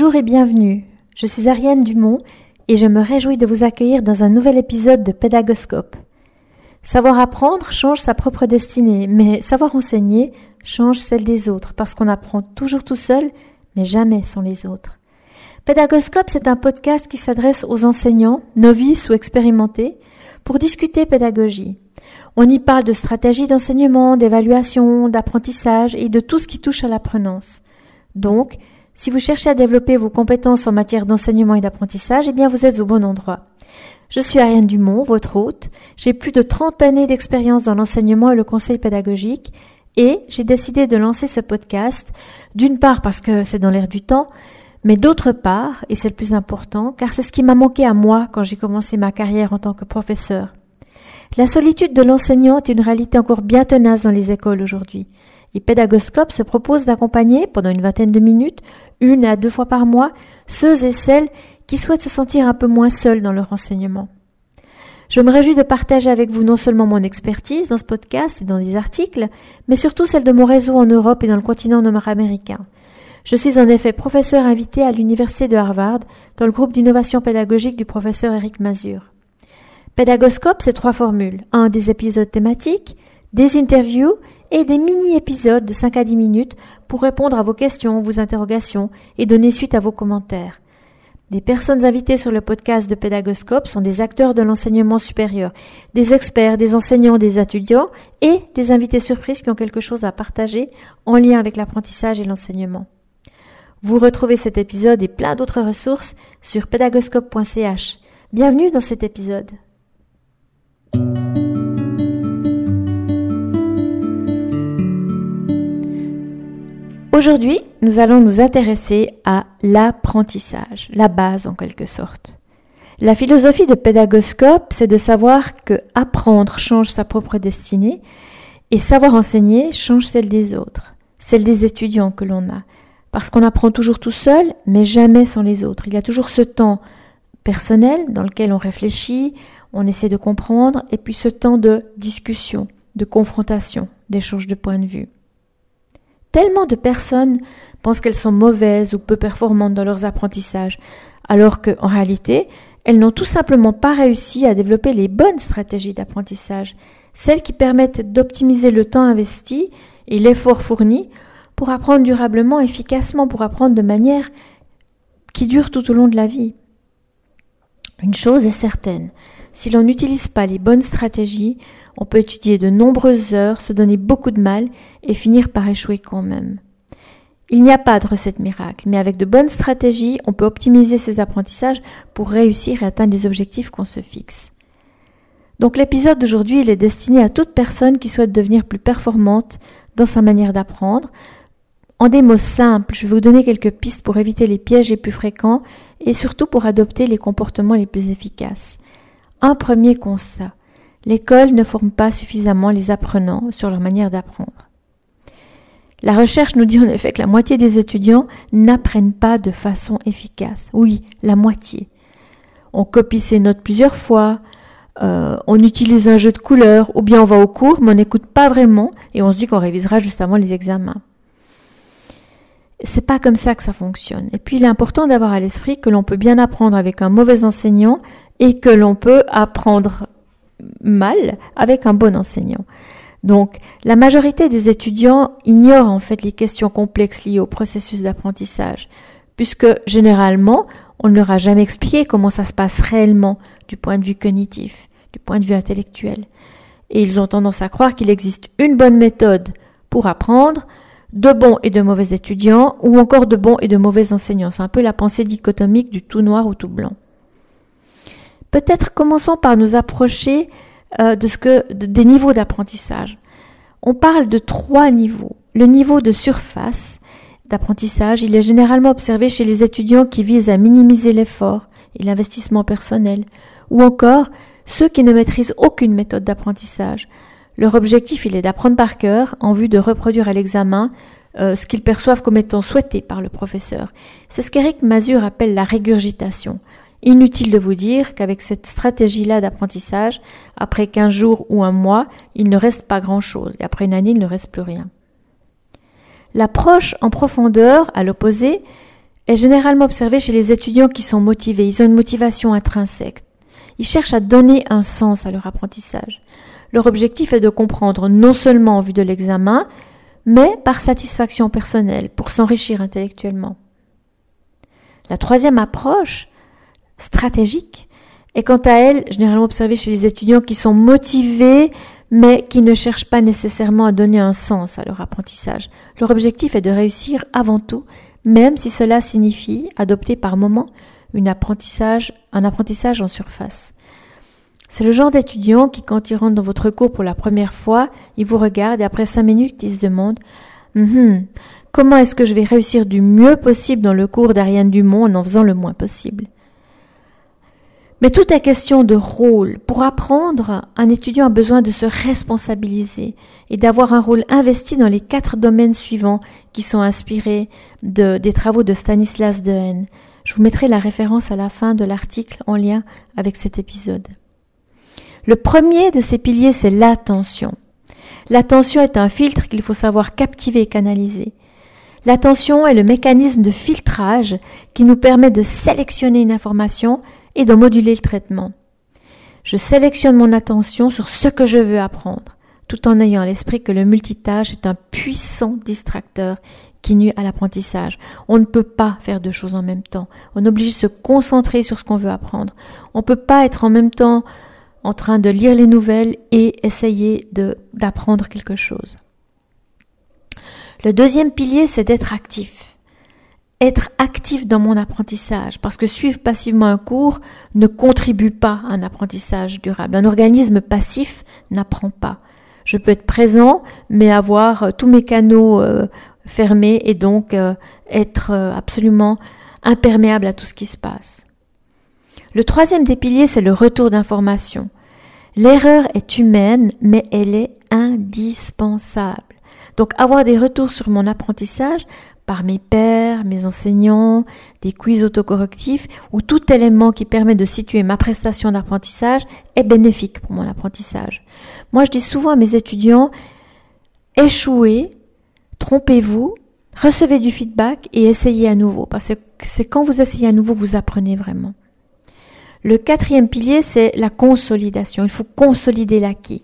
Bonjour et bienvenue. Je suis Ariane Dumont et je me réjouis de vous accueillir dans un nouvel épisode de Pédagoscope. Savoir apprendre change sa propre destinée, mais savoir enseigner change celle des autres parce qu'on apprend toujours tout seul, mais jamais sans les autres. Pédagoscope, c'est un podcast qui s'adresse aux enseignants, novices ou expérimentés, pour discuter pédagogie. On y parle de stratégie d'enseignement, d'évaluation, d'apprentissage et de tout ce qui touche à l'apprenance. Donc, si vous cherchez à développer vos compétences en matière d'enseignement et d'apprentissage, eh bien vous êtes au bon endroit. Je suis Ariane Dumont, votre hôte. J'ai plus de 30 années d'expérience dans l'enseignement et le conseil pédagogique et j'ai décidé de lancer ce podcast, d'une part parce que c'est dans l'air du temps, mais d'autre part, et c'est le plus important, car c'est ce qui m'a manqué à moi quand j'ai commencé ma carrière en tant que professeur. La solitude de l'enseignant est une réalité encore bien tenace dans les écoles aujourd'hui. Et Pédagoscope se propose d'accompagner pendant une vingtaine de minutes, une à deux fois par mois, ceux et celles qui souhaitent se sentir un peu moins seuls dans leur enseignement. Je me réjouis de partager avec vous non seulement mon expertise dans ce podcast et dans des articles, mais surtout celle de mon réseau en Europe et dans le continent nord-américain. Je suis en effet professeur invité à l'Université de Harvard dans le groupe d'innovation pédagogique du professeur Eric Mazur. Pédagoscope, c'est trois formules. Un, des épisodes thématiques, des interviews et des mini-épisodes de 5 à 10 minutes pour répondre à vos questions, vos interrogations et donner suite à vos commentaires. Des personnes invitées sur le podcast de Pédagoscope sont des acteurs de l'enseignement supérieur, des experts, des enseignants, des étudiants et des invités surprises qui ont quelque chose à partager en lien avec l'apprentissage et l'enseignement. Vous retrouvez cet épisode et plein d'autres ressources sur pédagoscope.ch. Bienvenue dans cet épisode. Aujourd'hui, nous allons nous intéresser à l'apprentissage, la base en quelque sorte. La philosophie de pédagoscope, c'est de savoir que apprendre change sa propre destinée et savoir enseigner change celle des autres, celle des étudiants que l'on a. Parce qu'on apprend toujours tout seul, mais jamais sans les autres. Il y a toujours ce temps personnel dans lequel on réfléchit, on essaie de comprendre, et puis ce temps de discussion, de confrontation, d'échange de points de vue. Tellement de personnes pensent qu'elles sont mauvaises ou peu performantes dans leurs apprentissages, alors qu'en réalité, elles n'ont tout simplement pas réussi à développer les bonnes stratégies d'apprentissage, celles qui permettent d'optimiser le temps investi et l'effort fourni pour apprendre durablement, efficacement, pour apprendre de manière qui dure tout au long de la vie. Une chose est certaine, si l'on n'utilise pas les bonnes stratégies, on peut étudier de nombreuses heures, se donner beaucoup de mal et finir par échouer quand même. Il n'y a pas de recette miracle, mais avec de bonnes stratégies, on peut optimiser ses apprentissages pour réussir et atteindre les objectifs qu'on se fixe. Donc l'épisode d'aujourd'hui, est destiné à toute personne qui souhaite devenir plus performante dans sa manière d'apprendre. En des mots simples, je vais vous donner quelques pistes pour éviter les pièges les plus fréquents et surtout pour adopter les comportements les plus efficaces. Un premier constat. L'école ne forme pas suffisamment les apprenants sur leur manière d'apprendre. La recherche nous dit en effet que la moitié des étudiants n'apprennent pas de façon efficace. Oui, la moitié. On copie ses notes plusieurs fois, euh, on utilise un jeu de couleurs, ou bien on va au cours, mais on n'écoute pas vraiment, et on se dit qu'on révisera juste avant les examens. C'est pas comme ça que ça fonctionne. Et puis il est important d'avoir à l'esprit que l'on peut bien apprendre avec un mauvais enseignant et que l'on peut apprendre mal avec un bon enseignant. Donc, la majorité des étudiants ignorent en fait les questions complexes liées au processus d'apprentissage, puisque généralement, on ne leur a jamais expliqué comment ça se passe réellement du point de vue cognitif, du point de vue intellectuel. Et ils ont tendance à croire qu'il existe une bonne méthode pour apprendre, de bons et de mauvais étudiants, ou encore de bons et de mauvais enseignants. C'est un peu la pensée dichotomique du tout noir ou tout blanc. Peut-être commençons par nous approcher euh, de ce que des niveaux d'apprentissage. On parle de trois niveaux. Le niveau de surface d'apprentissage, il est généralement observé chez les étudiants qui visent à minimiser l'effort et l'investissement personnel, ou encore ceux qui ne maîtrisent aucune méthode d'apprentissage. Leur objectif, il est d'apprendre par cœur en vue de reproduire à l'examen euh, ce qu'ils perçoivent comme étant souhaité par le professeur. C'est ce qu'Éric Mazur appelle la régurgitation. Inutile de vous dire qu'avec cette stratégie-là d'apprentissage, après 15 jours ou un mois, il ne reste pas grand-chose, et après une année, il ne reste plus rien. L'approche en profondeur, à l'opposé, est généralement observé chez les étudiants qui sont motivés. Ils ont une motivation intrinsèque. Ils cherchent à donner un sens à leur apprentissage. Leur objectif est de comprendre non seulement en vue de l'examen, mais par satisfaction personnelle, pour s'enrichir intellectuellement. La troisième approche, stratégique, est quant à elle généralement observée chez les étudiants qui sont motivés, mais qui ne cherchent pas nécessairement à donner un sens à leur apprentissage. Leur objectif est de réussir avant tout, même si cela signifie adopter par moment un apprentissage en surface. C'est le genre d'étudiant qui, quand il rentre dans votre cours pour la première fois, il vous regarde et après cinq minutes, il se demande hum, comment est-ce que je vais réussir du mieux possible dans le cours d'Ariane Dumont en en faisant le moins possible? Mais tout est question de rôle. Pour apprendre, un étudiant a besoin de se responsabiliser et d'avoir un rôle investi dans les quatre domaines suivants qui sont inspirés de, des travaux de Stanislas Dehaene. Je vous mettrai la référence à la fin de l'article en lien avec cet épisode. Le premier de ces piliers, c'est l'attention. L'attention est un filtre qu'il faut savoir captiver et canaliser. L'attention est le mécanisme de filtrage qui nous permet de sélectionner une information et de moduler le traitement. Je sélectionne mon attention sur ce que je veux apprendre, tout en ayant à l'esprit que le multitâche est un puissant distracteur qui nuit à l'apprentissage. On ne peut pas faire deux choses en même temps. On est obligé de se concentrer sur ce qu'on veut apprendre. On ne peut pas être en même temps en train de lire les nouvelles et essayer d'apprendre quelque chose. Le deuxième pilier, c'est d'être actif. Être actif dans mon apprentissage, parce que suivre passivement un cours ne contribue pas à un apprentissage durable. Un organisme passif n'apprend pas. Je peux être présent, mais avoir euh, tous mes canaux euh, fermés et donc euh, être absolument imperméable à tout ce qui se passe. Le troisième des piliers, c'est le retour d'information. L'erreur est humaine, mais elle est indispensable. Donc avoir des retours sur mon apprentissage par mes pairs, mes enseignants, des quiz autocorrectifs ou tout élément qui permet de situer ma prestation d'apprentissage est bénéfique pour mon apprentissage. Moi, je dis souvent à mes étudiants, échouez, trompez-vous, recevez du feedback et essayez à nouveau parce que c'est quand vous essayez à nouveau que vous apprenez vraiment. Le quatrième pilier, c'est la consolidation. Il faut consolider l'acquis.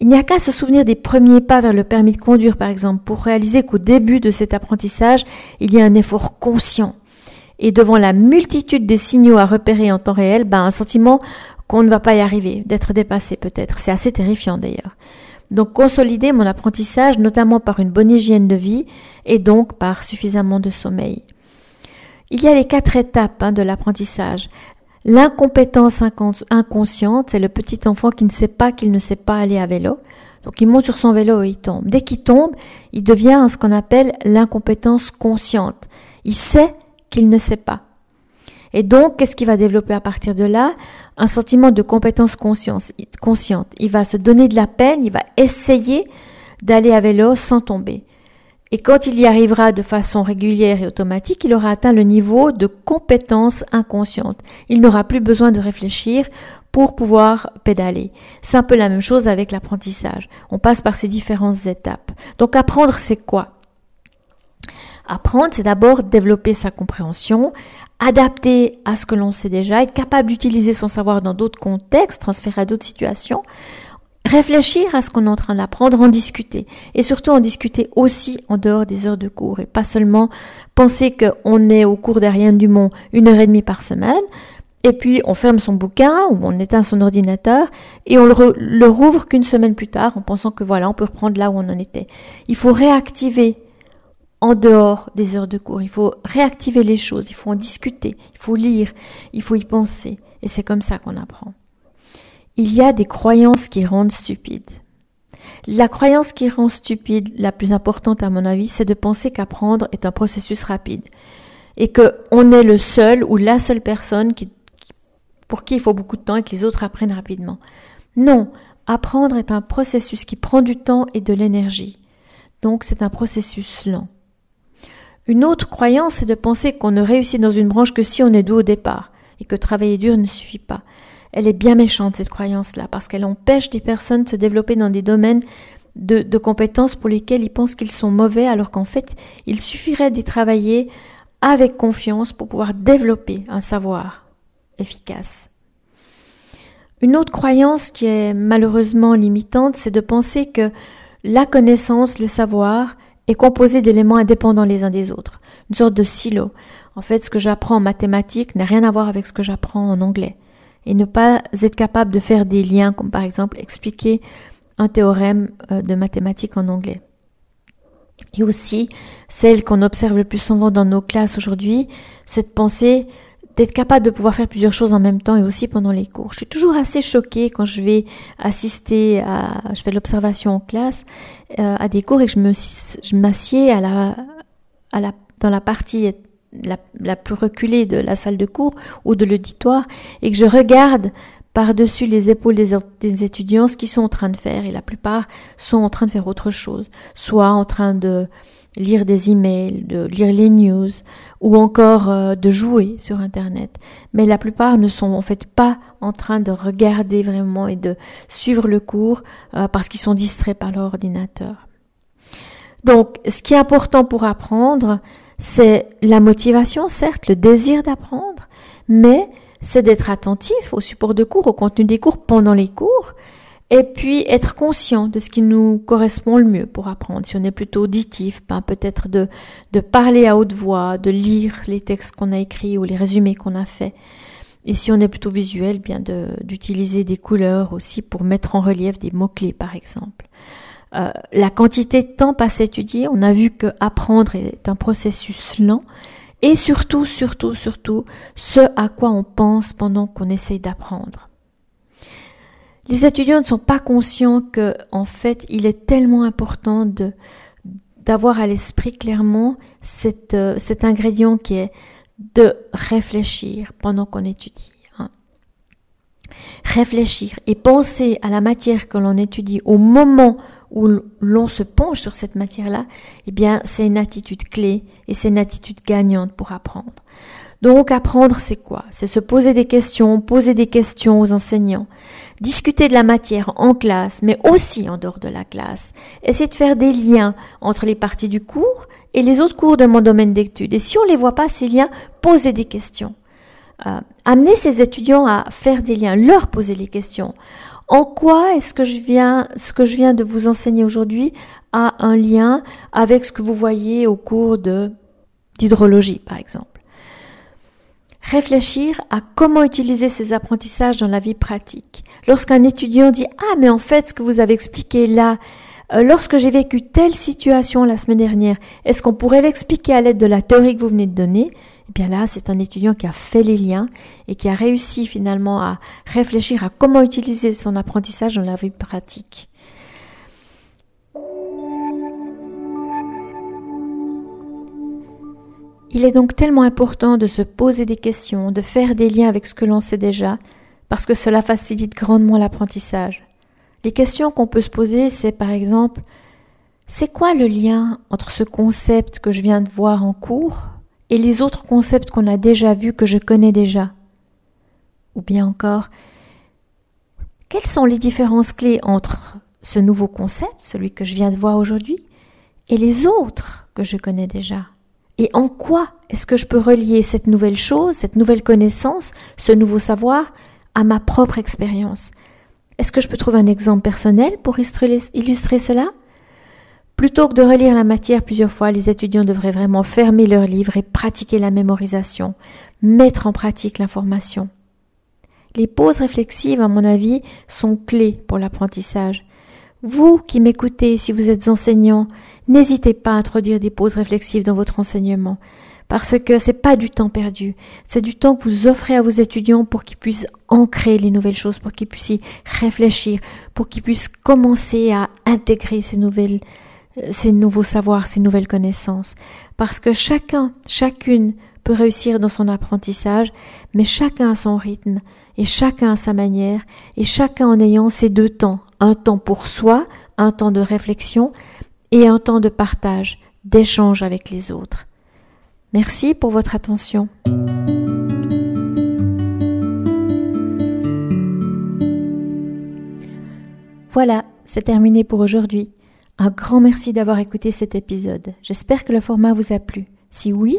Il n'y a qu'à se souvenir des premiers pas vers le permis de conduire, par exemple, pour réaliser qu'au début de cet apprentissage, il y a un effort conscient. Et devant la multitude des signaux à repérer en temps réel, ben, un sentiment qu'on ne va pas y arriver, d'être dépassé peut-être. C'est assez terrifiant d'ailleurs. Donc consolider mon apprentissage, notamment par une bonne hygiène de vie et donc par suffisamment de sommeil. Il y a les quatre étapes hein, de l'apprentissage. L'incompétence inconsciente, c'est le petit enfant qui ne sait pas qu'il ne sait pas aller à vélo. Donc il monte sur son vélo et il tombe. Dès qu'il tombe, il devient ce qu'on appelle l'incompétence consciente. Il sait qu'il ne sait pas. Et donc, qu'est-ce qu'il va développer à partir de là? Un sentiment de compétence consciente. Il va se donner de la peine, il va essayer d'aller à vélo sans tomber. Et quand il y arrivera de façon régulière et automatique, il aura atteint le niveau de compétence inconsciente. Il n'aura plus besoin de réfléchir pour pouvoir pédaler. C'est un peu la même chose avec l'apprentissage. On passe par ces différentes étapes. Donc apprendre, c'est quoi? Apprendre, c'est d'abord développer sa compréhension, adapter à ce que l'on sait déjà, être capable d'utiliser son savoir dans d'autres contextes, transférer à d'autres situations réfléchir à ce qu'on est en train d'apprendre, en discuter. Et surtout en discuter aussi en dehors des heures de cours. Et pas seulement penser qu'on est au cours d'Ariane Dumont une heure et demie par semaine, et puis on ferme son bouquin ou on éteint son ordinateur et on le, le rouvre qu'une semaine plus tard en pensant que voilà, on peut reprendre là où on en était. Il faut réactiver en dehors des heures de cours. Il faut réactiver les choses, il faut en discuter, il faut lire, il faut y penser. Et c'est comme ça qu'on apprend il y a des croyances qui rendent stupides. La croyance qui rend stupide, la plus importante à mon avis, c'est de penser qu'apprendre est un processus rapide et que on est le seul ou la seule personne pour qui il faut beaucoup de temps et que les autres apprennent rapidement. Non, apprendre est un processus qui prend du temps et de l'énergie. Donc c'est un processus lent. Une autre croyance, c'est de penser qu'on ne réussit dans une branche que si on est doux au départ et que travailler dur ne suffit pas. Elle est bien méchante, cette croyance-là, parce qu'elle empêche des personnes de se développer dans des domaines de, compétences pour lesquels ils pensent qu'ils sont mauvais, alors qu'en fait, il suffirait d'y travailler avec confiance pour pouvoir développer un savoir efficace. Une autre croyance qui est malheureusement limitante, c'est de penser que la connaissance, le savoir, est composé d'éléments indépendants les uns des autres, une sorte de silo. En fait, ce que j'apprends en mathématiques n'a rien à voir avec ce que j'apprends en anglais. Et ne pas être capable de faire des liens, comme par exemple expliquer un théorème euh, de mathématiques en anglais. Et aussi, celle qu'on observe le plus souvent dans nos classes aujourd'hui, cette pensée d'être capable de pouvoir faire plusieurs choses en même temps et aussi pendant les cours. Je suis toujours assez choquée quand je vais assister à, je fais l'observation en classe, euh, à des cours et que je me, je m'assieds à la, à la, dans la partie la, la, plus reculée de la salle de cours ou de l'auditoire et que je regarde par-dessus les épaules des, étudiants ce qu'ils sont en train de faire et la plupart sont en train de faire autre chose, soit en train de lire des emails, de lire les news ou encore euh, de jouer sur internet. Mais la plupart ne sont en fait pas en train de regarder vraiment et de suivre le cours euh, parce qu'ils sont distraits par leur ordinateur. Donc, ce qui est important pour apprendre, c'est la motivation, certes, le désir d'apprendre, mais c'est d'être attentif au support de cours, au contenu des cours pendant les cours, et puis être conscient de ce qui nous correspond le mieux pour apprendre. Si on est plutôt auditif, ben peut-être de, de parler à haute voix, de lire les textes qu'on a écrits ou les résumés qu'on a faits. Et si on est plutôt visuel, bien d'utiliser des couleurs aussi pour mettre en relief des mots-clés, par exemple. Euh, la quantité de temps passé à étudier, on a vu que apprendre est un processus lent, et surtout, surtout, surtout, ce à quoi on pense pendant qu'on essaye d'apprendre. Les étudiants ne sont pas conscients que, en fait, il est tellement important de d'avoir à l'esprit clairement cet, euh, cet ingrédient qui est de réfléchir pendant qu'on étudie. Hein. Réfléchir et penser à la matière que l'on étudie au moment où l'on se penche sur cette matière-là, eh bien, c'est une attitude clé et c'est une attitude gagnante pour apprendre. Donc, apprendre, c'est quoi? C'est se poser des questions, poser des questions aux enseignants, discuter de la matière en classe, mais aussi en dehors de la classe, essayer de faire des liens entre les parties du cours et les autres cours de mon domaine d'études. Et si on ne les voit pas, ces liens, poser des questions. Euh, amener ces étudiants à faire des liens, leur poser les questions. En quoi est-ce que je viens, ce que je viens de vous enseigner aujourd'hui a un lien avec ce que vous voyez au cours de d'hydrologie, par exemple? Réfléchir à comment utiliser ces apprentissages dans la vie pratique. Lorsqu'un étudiant dit ah mais en fait ce que vous avez expliqué là, euh, lorsque j'ai vécu telle situation la semaine dernière, est-ce qu'on pourrait l'expliquer à l'aide de la théorie que vous venez de donner? Eh bien là, c'est un étudiant qui a fait les liens et qui a réussi finalement à réfléchir à comment utiliser son apprentissage dans la vie pratique. Il est donc tellement important de se poser des questions, de faire des liens avec ce que l'on sait déjà, parce que cela facilite grandement l'apprentissage. Les questions qu'on peut se poser, c'est par exemple, c'est quoi le lien entre ce concept que je viens de voir en cours et les autres concepts qu'on a déjà vus, que je connais déjà? Ou bien encore, quelles sont les différences clés entre ce nouveau concept, celui que je viens de voir aujourd'hui, et les autres que je connais déjà? Et en quoi est-ce que je peux relier cette nouvelle chose, cette nouvelle connaissance, ce nouveau savoir à ma propre expérience? Est-ce que je peux trouver un exemple personnel pour illustrer cela? Plutôt que de relire la matière plusieurs fois, les étudiants devraient vraiment fermer leurs livres et pratiquer la mémorisation, mettre en pratique l'information. Les pauses réflexives, à mon avis, sont clés pour l'apprentissage. Vous qui m'écoutez, si vous êtes enseignant, n'hésitez pas à introduire des pauses réflexives dans votre enseignement, parce que c'est pas du temps perdu, c'est du temps que vous offrez à vos étudiants pour qu'ils puissent ancrer les nouvelles choses, pour qu'ils puissent y réfléchir, pour qu'ils puissent commencer à intégrer ces nouvelles euh, ces nouveaux savoirs, ces nouvelles connaissances. Parce que chacun, chacune peut réussir dans son apprentissage, mais chacun a son rythme, et chacun a sa manière, et chacun en ayant ses deux temps. Un temps pour soi, un temps de réflexion, et un temps de partage, d'échange avec les autres. Merci pour votre attention. Voilà, c'est terminé pour aujourd'hui. Un grand merci d'avoir écouté cet épisode. J'espère que le format vous a plu. Si oui,